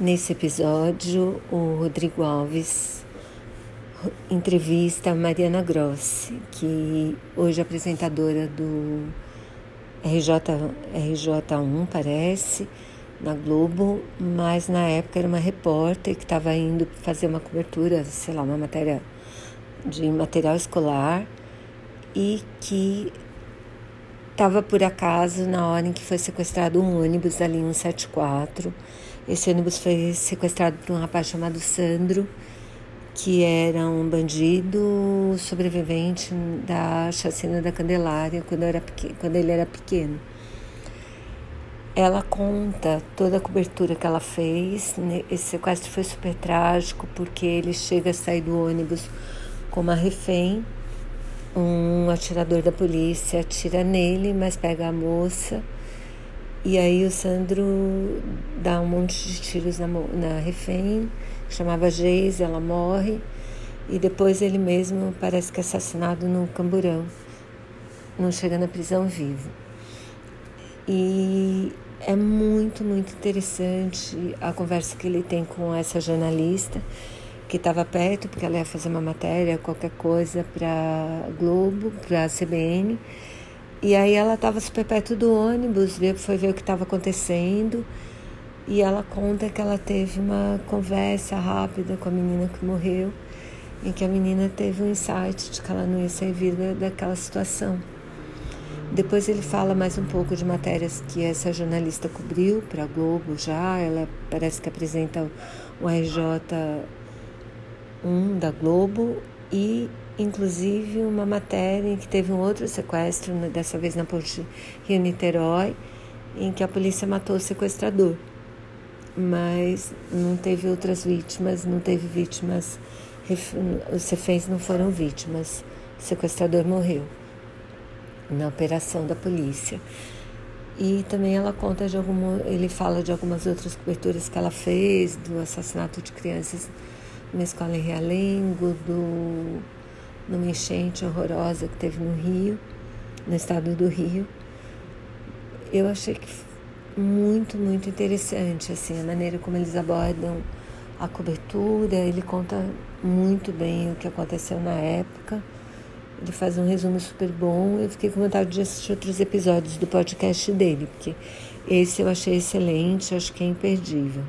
Nesse episódio, o Rodrigo Alves entrevista a Mariana Grossi, que hoje é apresentadora do RJ, RJ1, parece, na Globo, mas na época era uma repórter que estava indo fazer uma cobertura, sei lá, uma matéria de material escolar e que estava por acaso na hora em que foi sequestrado um ônibus linha 174 esse ônibus foi sequestrado por um rapaz chamado Sandro, que era um bandido sobrevivente da chacina da Candelária quando, era quando ele era pequeno. Ela conta toda a cobertura que ela fez. Né? Esse sequestro foi super trágico porque ele chega a sair do ônibus com uma refém. Um atirador da polícia atira nele, mas pega a moça e aí o Sandro dá um monte de tiros na, na refém, chamava Geise, ela morre. E depois ele mesmo parece que é assassinado no Camburão. Não chega na prisão vivo. E é muito, muito interessante a conversa que ele tem com essa jornalista que estava perto, porque ela ia fazer uma matéria, qualquer coisa para Globo, para a CBN. E aí ela estava super perto do ônibus, foi ver o que estava acontecendo. E ela conta que ela teve uma conversa rápida com a menina que morreu, em que a menina teve um insight de que ela não ia sair viva daquela situação. Depois ele fala mais um pouco de matérias que essa jornalista cobriu para a Globo já. Ela parece que apresenta o RJ1 da Globo e inclusive uma matéria em que teve um outro sequestro, né, dessa vez na ponte Rio-Niterói, em que a polícia matou o sequestrador. Mas não teve outras vítimas, não teve vítimas, os reféns não foram vítimas, o sequestrador morreu na operação da polícia. E também ela conta de alguma, ele fala de algumas outras coberturas que ela fez, do assassinato de crianças numa escola em Realengo, do numa enchente horrorosa que teve no Rio, no estado do Rio. Eu achei que muito, muito interessante assim a maneira como eles abordam a cobertura. Ele conta muito bem o que aconteceu na época. Ele faz um resumo super bom. Eu fiquei com vontade de assistir outros episódios do podcast dele, porque esse eu achei excelente, acho que é imperdível.